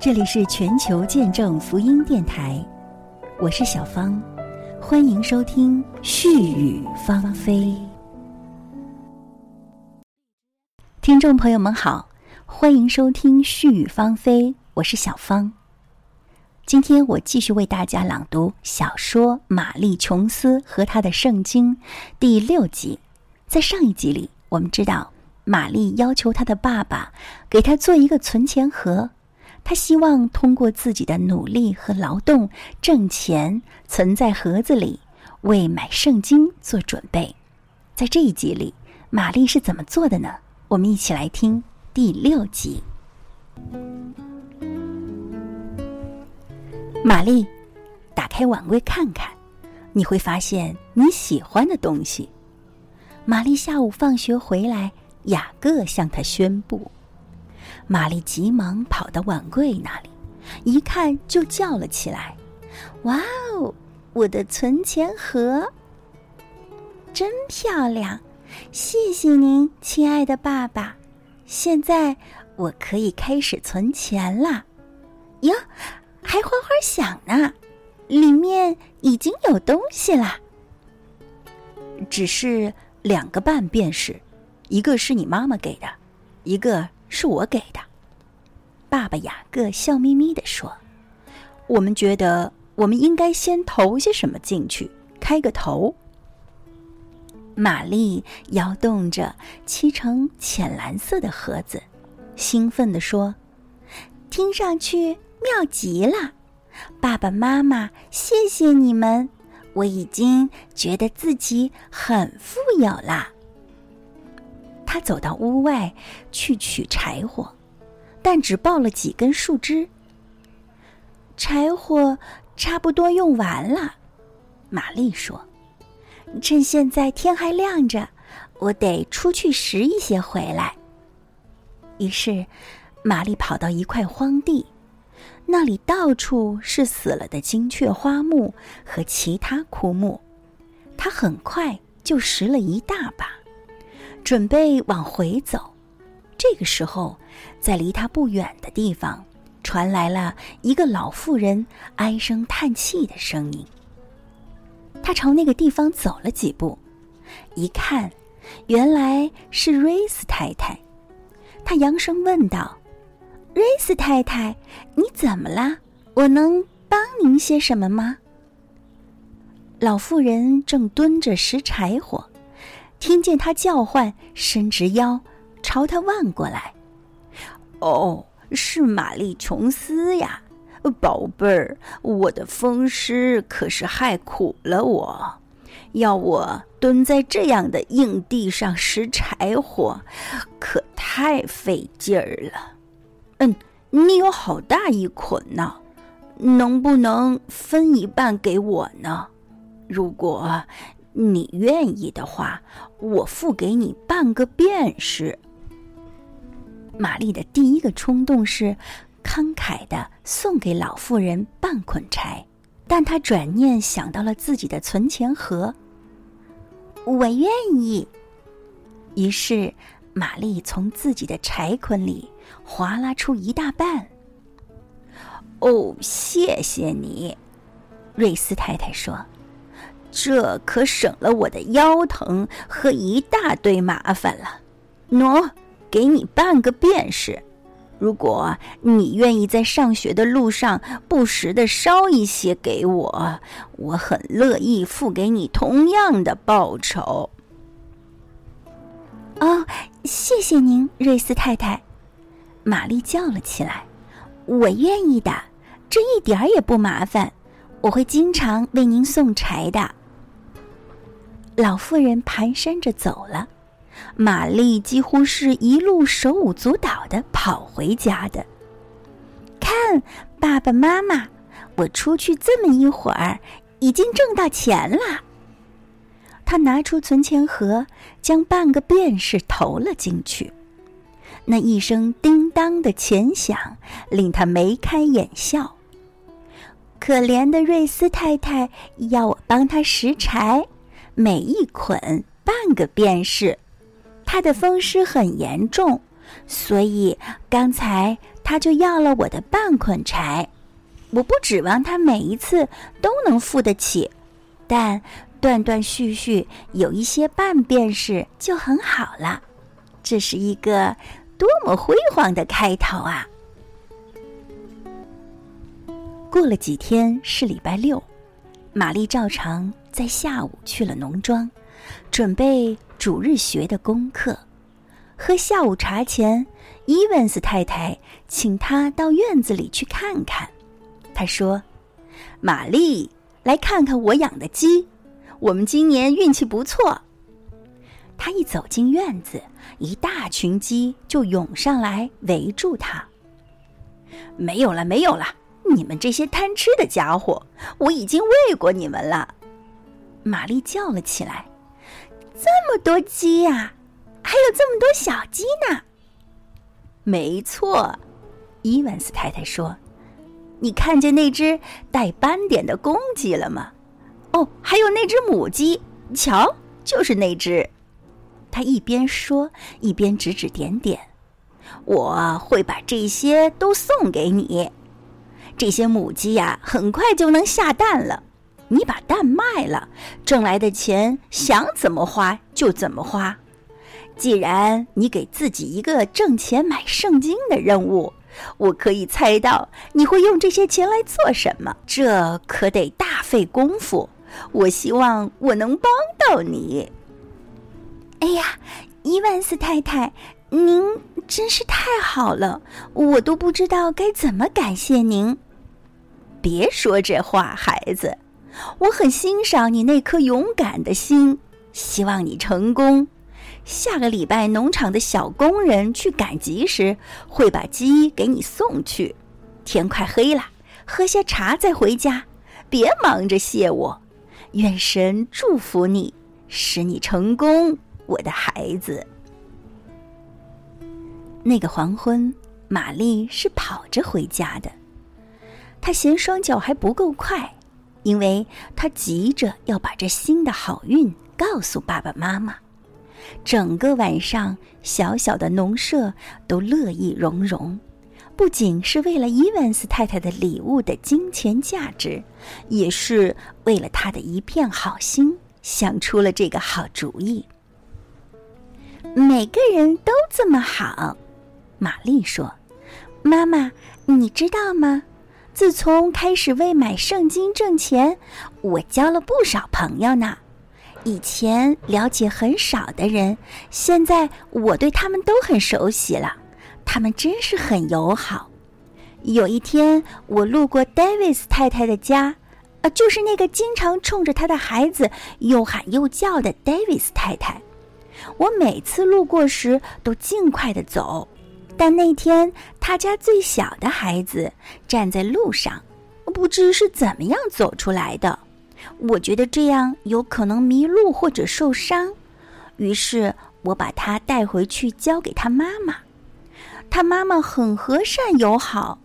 这里是全球见证福音电台，我是小芳，欢迎收听絮语芳菲。听众朋友们好，欢迎收听絮语芳菲，我是小芳。今天我继续为大家朗读小说《玛丽·琼斯和她的圣经》第六集。在上一集里，我们知道玛丽要求她的爸爸给她做一个存钱盒，他希望通过自己的努力和劳动挣钱，存在盒子里，为买圣经做准备。在这一集里，玛丽是怎么做的呢？我们一起来听第六集。玛丽，打开碗柜看看，你会发现你喜欢的东西。玛丽下午放学回来，雅各向她宣布。玛丽急忙跑到碗柜那里，一看就叫了起来：“哇哦，我的存钱盒，真漂亮！谢谢您，亲爱的爸爸。现在我可以开始存钱啦。哟，还哗哗响呢，里面已经有东西啦。只是两个半便士，一个是你妈妈给的，一个是我给的。”爸爸雅各笑眯眯地说：“我们觉得我们应该先投些什么进去，开个头。”玛丽摇动着漆成浅蓝色的盒子，兴奋地说：“听上去妙极了！爸爸妈妈，谢谢你们，我已经觉得自己很富有啦。”他走到屋外去取柴火。但只抱了几根树枝，柴火差不多用完了。玛丽说：“趁现在天还亮着，我得出去拾一些回来。”于是，玛丽跑到一块荒地，那里到处是死了的金雀花木和其他枯木。她很快就拾了一大把，准备往回走。这个时候，在离他不远的地方，传来了一个老妇人唉声叹气的声音。他朝那个地方走了几步，一看，原来是瑞斯太太。他扬声问道：“瑞斯太太，你怎么啦？我能帮您些什么吗？”老妇人正蹲着拾柴火，听见他叫唤，伸直腰。朝他望过来，哦，是玛丽·琼斯呀，宝贝儿，我的风湿可是害苦了我，要我蹲在这样的硬地上拾柴火，可太费劲儿了。嗯，你有好大一捆呢，能不能分一半给我呢？如果你愿意的话，我付给你半个便士。玛丽的第一个冲动是慷慨的送给老妇人半捆柴，但她转念想到了自己的存钱盒。我愿意。于是，玛丽从自己的柴捆里划拉出一大半。哦，谢谢你，瑞斯太太说：“这可省了我的腰疼和一大堆麻烦了。”喏。给你半个便士，如果你愿意在上学的路上不时的捎一些给我，我很乐意付给你同样的报酬。哦，谢谢您，瑞斯太太，玛丽叫了起来。我愿意的，这一点儿也不麻烦，我会经常为您送柴的。老妇人蹒跚着走了。玛丽几乎是一路手舞足蹈的跑回家的。看，爸爸妈妈，我出去这么一会儿，已经挣到钱了。他拿出存钱盒，将半个便士投了进去。那一声叮当的钱响，令他眉开眼笑。可怜的瑞斯太太要我帮她拾柴，每一捆半个便士。他的风湿很严重，所以刚才他就要了我的半捆柴。我不指望他每一次都能付得起，但断断续续有一些半便士就很好了。这是一个多么辉煌的开头啊！过了几天是礼拜六，玛丽照常在下午去了农庄，准备主日学的功课。喝下午茶前，伊文斯太太请他到院子里去看看。他说：“玛丽，来看看我养的鸡，我们今年运气不错。”他一走进院子，一大群鸡就涌上来围住他。没有了，没有了！你们这些贪吃的家伙，我已经喂过你们了。玛丽叫了起来：“这么多鸡呀，还有这么多小鸡呢！”没错，伊文斯太太说。你看见那只带斑点的公鸡了吗？哦，还有那只母鸡，瞧，就是那只。他一边说，一边指指点点。我会把这些都送给你。这些母鸡呀，很快就能下蛋了。你把蛋卖了，挣来的钱想怎么花就怎么花。既然你给自己一个挣钱买圣经的任务。我可以猜到你会用这些钱来做什么，这可得大费功夫。我希望我能帮到你。哎呀，伊万斯太太，您真是太好了，我都不知道该怎么感谢您。别说这话，孩子，我很欣赏你那颗勇敢的心，希望你成功。下个礼拜，农场的小工人去赶集时，会把鸡给你送去。天快黑了，喝些茶再回家，别忙着谢我。愿神祝福你，使你成功，我的孩子。那个黄昏，玛丽是跑着回家的。她嫌双脚还不够快，因为他急着要把这新的好运告诉爸爸妈妈。整个晚上，小小的农舍都乐意融融，不仅是为了伊万斯太太的礼物的金钱价值，也是为了他的一片好心，想出了这个好主意。每个人都这么好，玛丽说：“妈妈，你知道吗？自从开始为买圣经挣钱，我交了不少朋友呢。”以前了解很少的人，现在我对他们都很熟悉了。他们真是很友好。有一天，我路过戴维斯太太的家，呃，就是那个经常冲着他的孩子又喊又叫的戴维斯太太。我每次路过时都尽快的走，但那天他家最小的孩子站在路上，不知是怎么样走出来的。我觉得这样有可能迷路或者受伤，于是我把他带回去交给他妈妈。他妈妈很和善友好，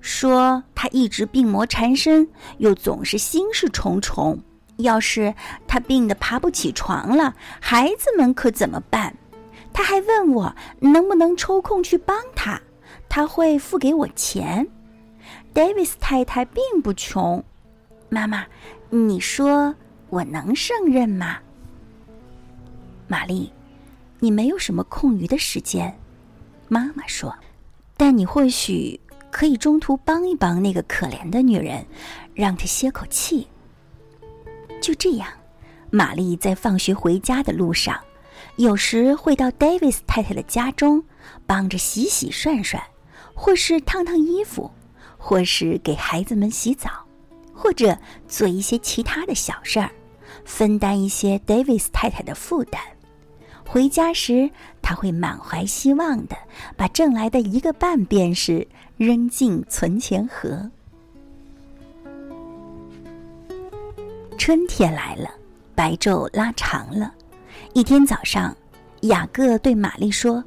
说他一直病魔缠身，又总是心事重重。要是他病得爬不起床了，孩子们可怎么办？他还问我能不能抽空去帮他，他会付给我钱。戴维斯太太并不穷，妈妈。你说我能胜任吗，玛丽？你没有什么空余的时间，妈妈说。但你或许可以中途帮一帮那个可怜的女人，让她歇口气。就这样，玛丽在放学回家的路上，有时会到戴维斯太太的家中，帮着洗洗涮涮，或是烫烫衣服，或是给孩子们洗澡。或者做一些其他的小事儿，分担一些 Davis 太太的负担。回家时，他会满怀希望的把挣来的一个半便士扔进存钱盒。春天来了，白昼拉长了。一天早上，雅各对玛丽说：“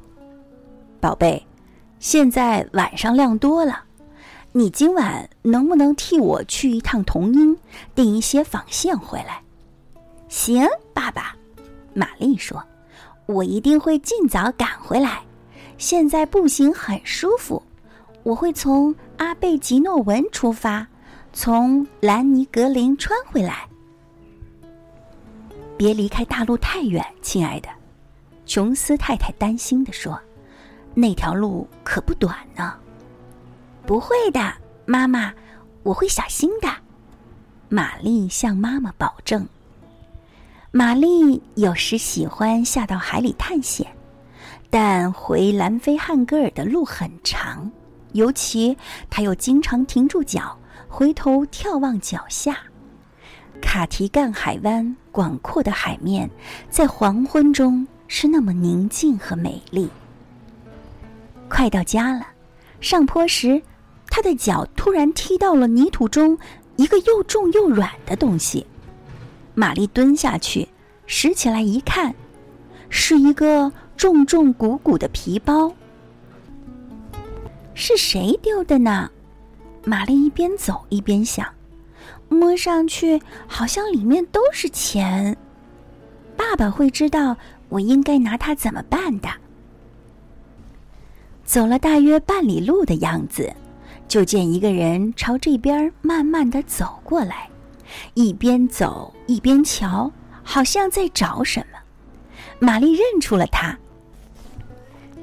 宝贝，现在晚上亮多了。”你今晚能不能替我去一趟童音，订一些纺线回来？行，爸爸。玛丽说：“我一定会尽早赶回来。现在步行很舒服。我会从阿贝吉诺文出发，从兰尼格林穿回来。别离开大陆太远，亲爱的。”琼斯太太担心地说，“那条路可不短呢。”“不会的，妈妈，我会小心的。”玛丽向妈妈保证。玛丽有时喜欢下到海里探险，但回兰菲汉格尔的路很长，尤其她又经常停住脚，回头眺望脚下。卡提干海湾广阔的海面，在黄昏中是那么宁静和美丽。快到家了，上坡时，他的脚突然踢到了泥土中一个又重又软的东西。玛丽蹲下去，拾起来一看，是一个重重鼓鼓的皮包。是谁丢的呢？玛丽一边走一边想，摸上去好像里面都是钱。爸爸会知道我应该拿它怎么办的。走了大约半里路的样子，就见一个人朝这边慢慢的走过来。一边走一边瞧，好像在找什么。玛丽认出了他，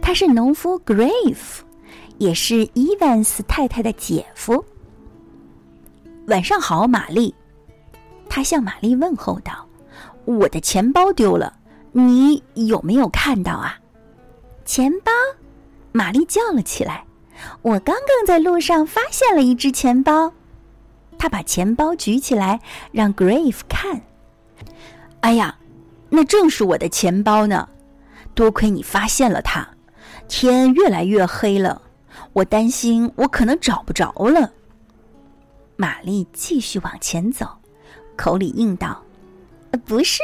他是农夫 Grave，也是伊万斯太太的姐夫。晚上好，玛丽。他向玛丽问候道：“我的钱包丢了，你有没有看到啊？”钱包，玛丽叫了起来：“我刚刚在路上发现了一只钱包。”他把钱包举起来，让 Grave 看。哎呀，那正是我的钱包呢！多亏你发现了它。天越来越黑了，我担心我可能找不着了。玛丽继续往前走，口里应道：“不是，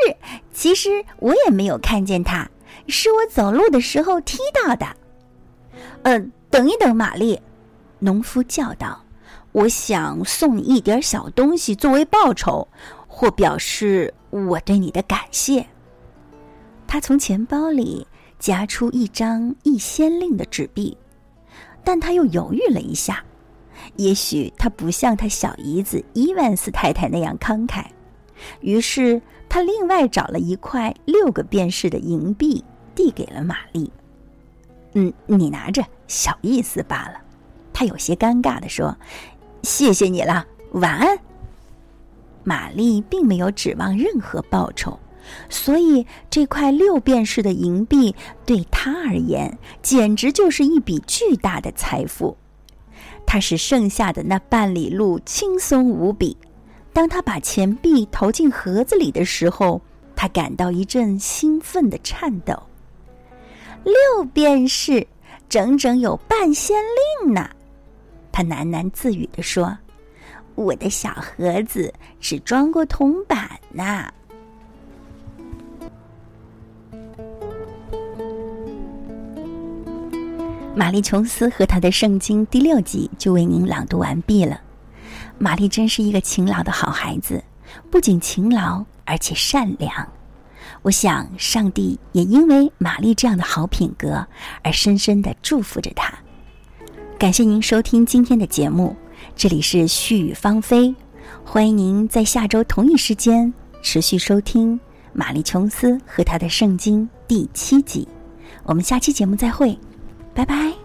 其实我也没有看见他，是我走路的时候踢到的。”嗯，等一等，玛丽，农夫叫道。我想送你一点小东西作为报酬，或表示我对你的感谢。他从钱包里夹出一张一先令的纸币，但他又犹豫了一下。也许他不像他小姨子伊万斯太太那样慷慨，于是他另外找了一块六个便士的银币，递给了玛丽。嗯，你拿着，小意思罢了。他有些尴尬的说。谢谢你了，晚安。玛丽并没有指望任何报酬，所以这块六便士的银币对她而言简直就是一笔巨大的财富。他使剩下的那半里路轻松无比。当他把钱币投进盒子里的时候，他感到一阵兴奋的颤抖。六便士，整整有半先令呢。他喃喃自语地说：“我的小盒子只装过铜板呢。”玛丽·琼斯和他的圣经第六集就为您朗读完毕了。玛丽真是一个勤劳的好孩子，不仅勤劳，而且善良。我想，上帝也因为玛丽这样的好品格而深深的祝福着她。感谢您收听今天的节目，这里是絮语芳菲，欢迎您在下周同一时间持续收听玛丽琼斯和他的圣经第七集，我们下期节目再会，拜拜。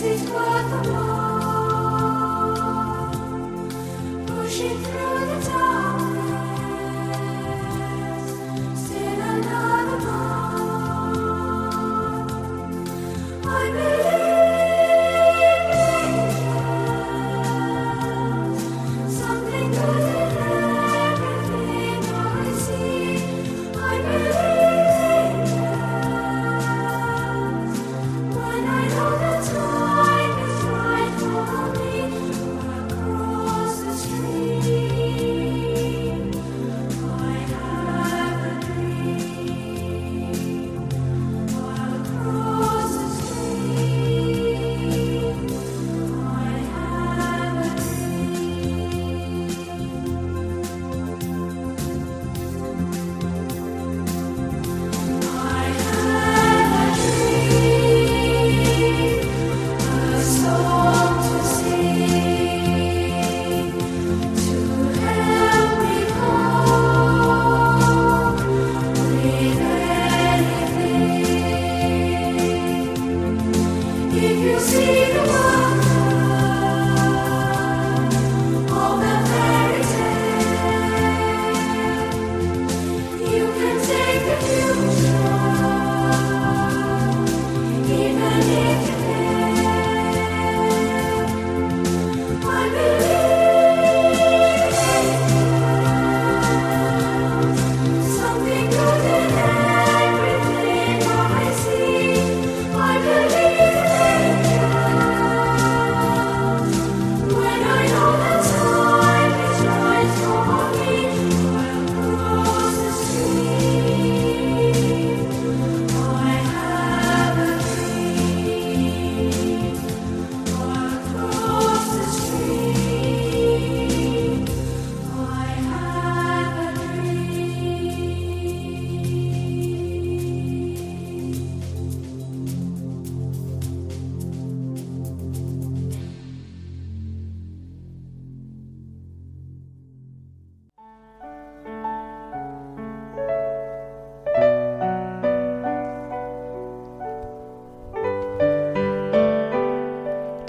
toi comment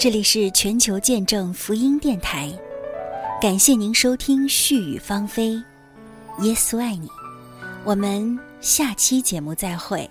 这里是全球见证福音电台，感谢您收听絮语芳菲，耶稣爱你，我们下期节目再会。